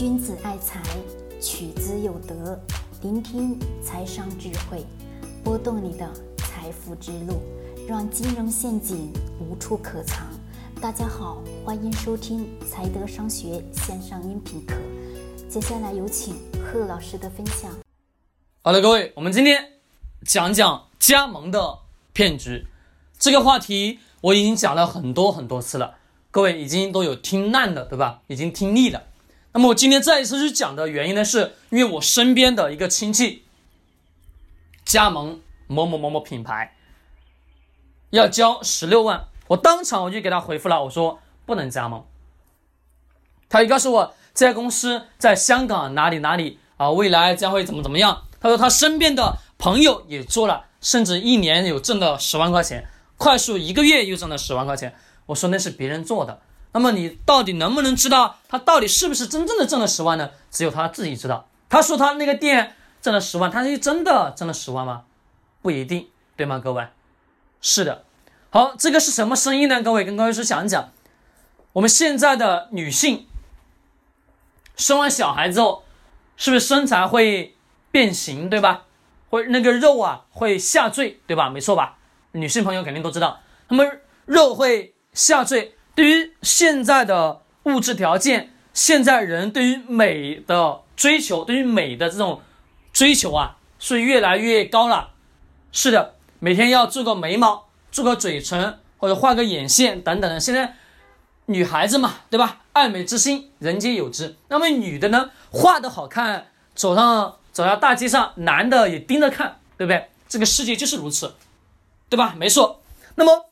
君子爱财，取之有德。聆听财商智慧，拨动你的财富之路，让金融陷阱无处可藏。大家好，欢迎收听财德商学线上音频课。接下来有请贺老师的分享。好的，各位，我们今天讲讲加盟的骗局。这个话题我已经讲了很多很多次了，各位已经都有听烂的，对吧？已经听腻了。那么我今天再一次去讲的原因呢，是因为我身边的一个亲戚加盟某某某某品牌，要交十六万，我当场我就给他回复了，我说不能加盟。他就告诉我这家公司在香港哪里哪里啊，未来将会怎么怎么样。他说他身边的朋友也做了，甚至一年有挣了十万块钱，快速一个月又挣了十万块钱。我说那是别人做的。那么你到底能不能知道他到底是不是真正的挣了十万呢？只有他自己知道。他说他那个店挣了十万，他是真的挣了十万吗？不一定，对吗？各位，是的。好，这个是什么生意呢？各位跟各位说讲一讲，我们现在的女性生完小孩之后，是不是身材会变形，对吧？会那个肉啊会下坠，对吧？没错吧？女性朋友肯定都知道，那么肉会下坠。对于现在的物质条件，现在人对于美的追求，对于美的这种追求啊，是越来越高了。是的，每天要做个眉毛，做个嘴唇，或者画个眼线等等的。现在女孩子嘛，对吧？爱美之心，人皆有之。那么女的呢，画的好看，走上走到大街上，男的也盯着看，对不对？这个世界就是如此，对吧？没错。那么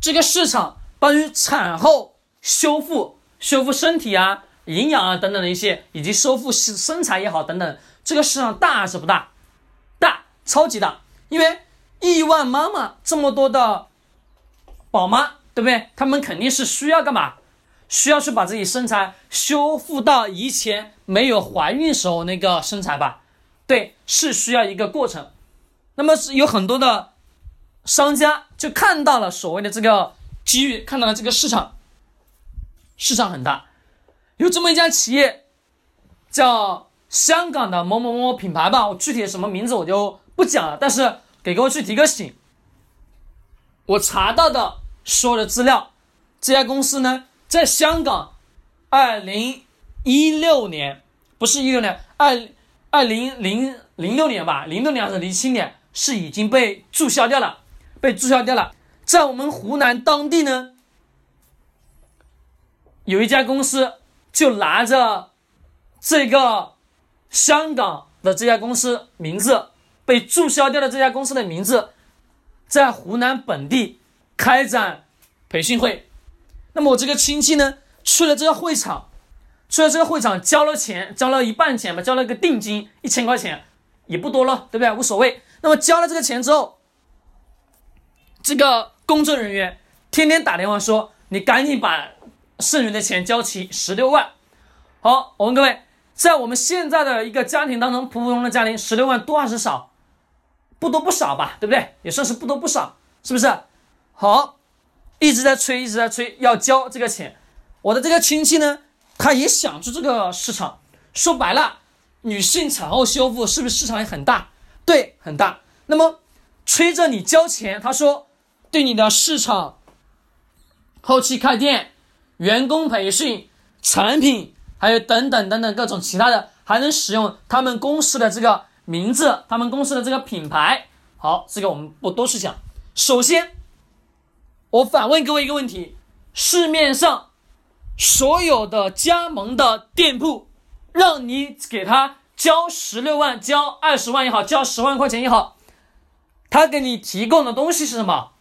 这个市场。关于产后修复、修复身体啊、营养啊等等的一些，以及修复身身材也好等等，这个市场大还是不大？大，超级大！因为亿万妈妈这么多的宝妈，对不对？他们肯定是需要干嘛？需要去把自己身材修复到以前没有怀孕时候那个身材吧？对，是需要一个过程。那么是有很多的商家就看到了所谓的这个。机遇看到了这个市场，市场很大，有这么一家企业，叫香港的某某某品牌吧，我具体什么名字我就不讲了，但是给各位去提个醒，我查到的所有的资料，这家公司呢，在香港，二零一六年不是一六年，二二零零零六年吧，零六年还是零七年，是已经被注销掉了，被注销掉了。在我们湖南当地呢，有一家公司就拿着这个香港的这家公司名字被注销掉的这家公司的名字，在湖南本地开展培训会。那么我这个亲戚呢，去了这个会场，去了这个会场交了钱，交了一半钱吧，交了个定金一千块钱，也不多了，对不对？无所谓。那么交了这个钱之后，这个。工作人员天天打电话说：“你赶紧把剩余的钱交齐，十六万。”好，我问各位，在我们现在的一个家庭当中，普普通通的家庭，十六万多还是少？不多不少吧，对不对？也算是不多不少，是不是？好，一直在催，一直在催，要交这个钱。我的这个亲戚呢，他也想出这个市场。说白了，女性产后修复是不是市场也很大？对，很大。那么催着你交钱，他说。对你的市场、后期开店、员工培训、产品，还有等等等等各种其他的，还能使用他们公司的这个名字、他们公司的这个品牌。好，这个我们不多去讲。首先，我反问各位一个问题：市面上所有的加盟的店铺，让你给他交十六万、交二十万也好，交十万块钱也好，他给你提供的东西是什么？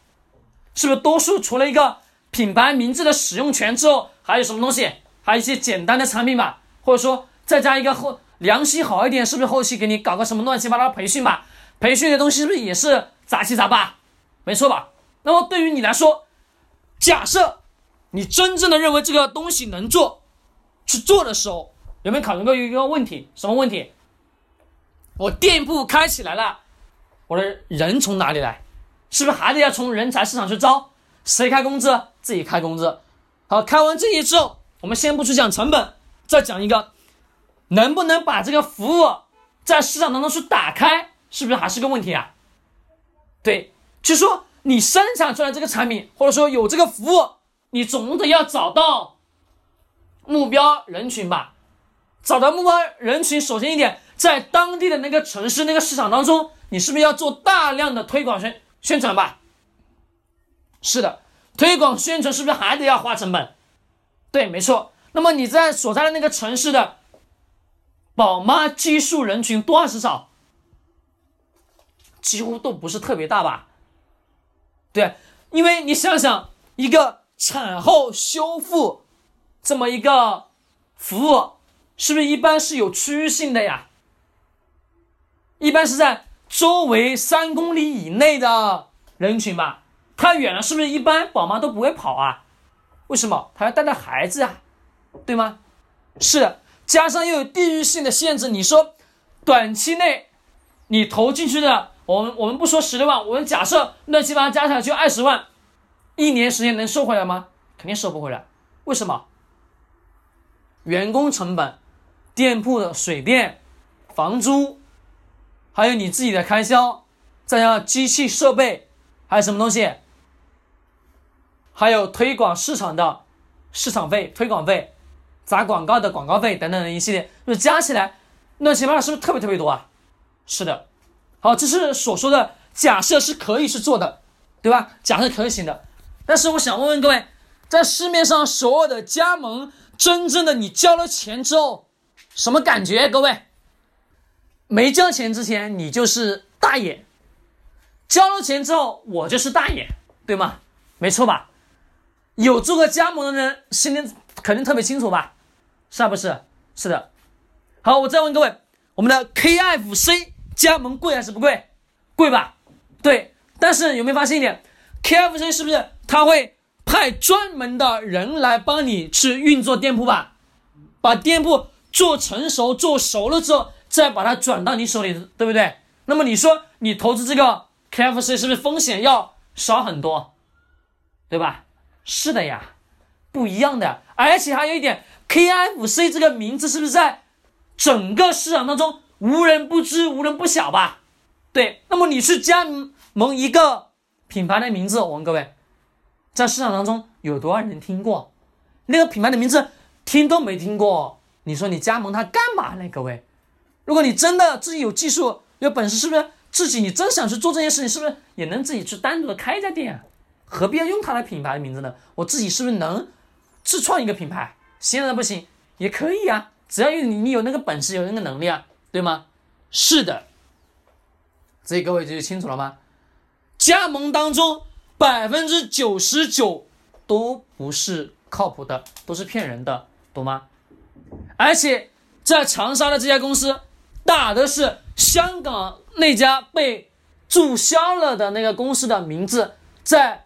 是不是多数除了一个品牌名字的使用权之后，还有什么东西？还有一些简单的产品吧，或者说再加一个后良心好一点，是不是后期给你搞个什么乱七八糟培训吧？培训的东西是不是也是杂七杂八？没错吧？那么对于你来说，假设你真正的认为这个东西能做，去做的时候，有没有考虑过一个问题？什么问题？我店铺开起来了，我的人从哪里来？是不是还得要从人才市场去招？谁开工资？自己开工资。好，开完这些之后，我们先不去讲成本，再讲一个，能不能把这个服务在市场当中去打开，是不是还是个问题啊？对，就说你生产出来这个产品，或者说有这个服务，你总得要找到目标人群吧？找到目标人群，首先一点，在当地的那个城市、那个市场当中，你是不是要做大量的推广宣宣传吧？是的，推广宣传是不是还得要花成本？对，没错。那么你在所在的那个城市的宝妈基数人群多还是少？几乎都不是特别大吧？对，因为你想想，一个产后修复这么一个服务，是不是一般是有区域性的呀？一般是在周围三公里以内的人群吧？太远了，是不是一般宝妈都不会跑啊？为什么？她要带带孩子啊，对吗？是，加上又有地域性的限制，你说短期内你投进去的。我们我们不说十六万，我们假设乱七八糟加起来就二十万，一年时间能收回来吗？肯定收不回来。为什么？员工成本、店铺的水电、房租，还有你自己的开销，再加上机器设备，还有什么东西？还有推广市场的市场费、推广费、砸广告的广告费等等的一系列，就加起来乱七八糟，是不是特别特别多啊？是的。好，这是所说的假设是可以去做的，对吧？假设可以行的，但是我想问问各位，在市面上所有的加盟，真正的你交了钱之后，什么感觉？各位，没交钱之前你就是大爷，交了钱之后我就是大爷，对吗？没错吧？有做过加盟的人心里肯定特别清楚吧？是不是？是的。好，我再问各位，我们的 KFC。加盟贵还是不贵？贵吧？对，但是有没有发现一点？KFC 是不是他会派专门的人来帮你去运作店铺吧？把店铺做成熟、做熟了之后，再把它转到你手里，对不对？那么你说你投资这个 KFC 是不是风险要少很多？对吧？是的呀，不一样的。而且还有一点，KFC 这个名字是不是在整个市场当中？无人不知，无人不晓吧？对，那么你去加盟一个品牌的名字，我问各位，在市场当中有多少人听过？那个品牌的名字听都没听过，你说你加盟它干嘛呢？各位，如果你真的自己有技术、有本事，是不是自己你真想去做这件事情，是不是也能自己去单独的开一家店啊？何必要用它的品牌的名字呢？我自己是不是能自创一个品牌？现在不行也可以啊，只要你，你有那个本事，有那个能力啊。对吗？是的，所以各位就清楚了吗？加盟当中百分之九十九都不是靠谱的，都是骗人的，懂吗？而且在长沙的这家公司打的是香港那家被注销了的那个公司的名字，在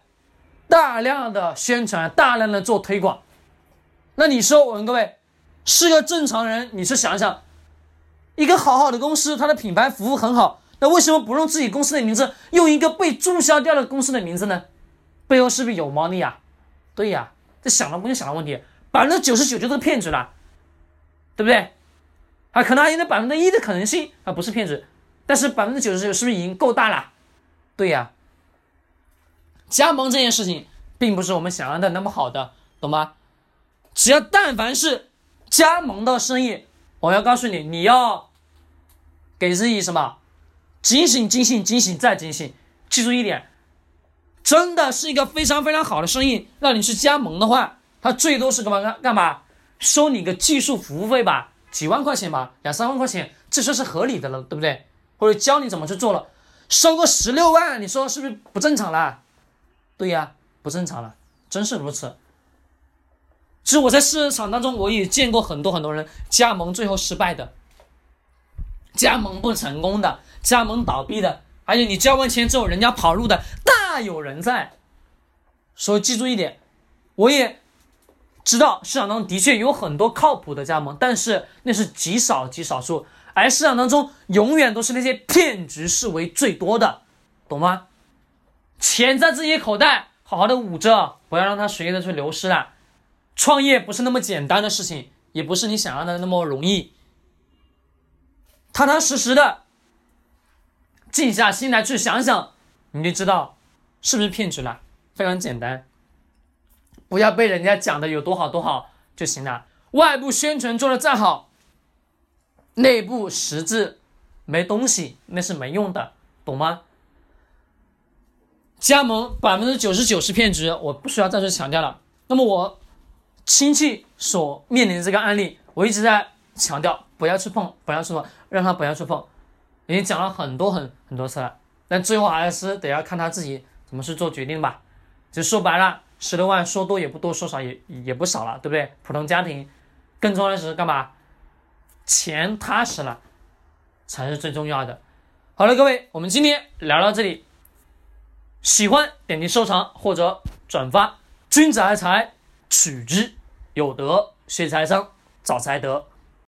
大量的宣传，大量的做推广。那你说，我问各位，是个正常人，你去想一想。一个好好的公司，它的品牌服务很好，那为什么不用自己公司的名字，用一个被注销掉的公司的名字呢？背后是不是有猫腻啊？对呀，这想都不用想的问题，百分之九十九就是骗局了，对不对？啊，可能还有那百分之一的可能性啊，不是骗子，但是百分之九十九是不是已经够大了？对呀，加盟这件事情并不是我们想象的那么好的，懂吗？只要但凡是加盟的生意。我要告诉你，你要给自己什么？警醒、警醒、警醒再警醒！记住一点，真的是一个非常非常好的生意，让你去加盟的话，他最多是干嘛干干嘛？收你个技术服务费吧，几万块钱吧，两三万块钱，这说是合理的了，对不对？或者教你怎么去做了，收个十六万，你说是不是不正常了？对呀，不正常了，真是如此。其实我在市场当中，我也见过很多很多人加盟最后失败的，加盟不成功的，加盟倒闭的，还有你交完钱之后人家跑路的，大有人在。所以记住一点，我也知道市场当中的确有很多靠谱的加盟，但是那是极少极少数，而市场当中永远都是那些骗局是为最多的，懂吗？钱在自己口袋好好的捂着，不要让它随意的去流失了。创业不是那么简单的事情，也不是你想象的那么容易。踏踏实实的，静下心来去想想，你就知道是不是骗局了。非常简单，不要被人家讲的有多好多好就行了。外部宣传做的再好，内部实质没东西，那是没用的，懂吗？加盟百分之九十九是骗局，我不需要再去强调了。那么我亲戚所面临的这个案例，我一直在强调不要去碰，不要去碰，让他不要去碰，已经讲了很多很很多次了。但最后还是得要看他自己怎么去做决定吧。就说白了，十六万说多也不多，说少也也不少了，对不对？普通家庭，更重要的是干嘛？钱踏实了，才是最重要的。好了，各位，我们今天聊到这里。喜欢点击收藏或者转发。君子爱财，取之有德；学财商，找财德。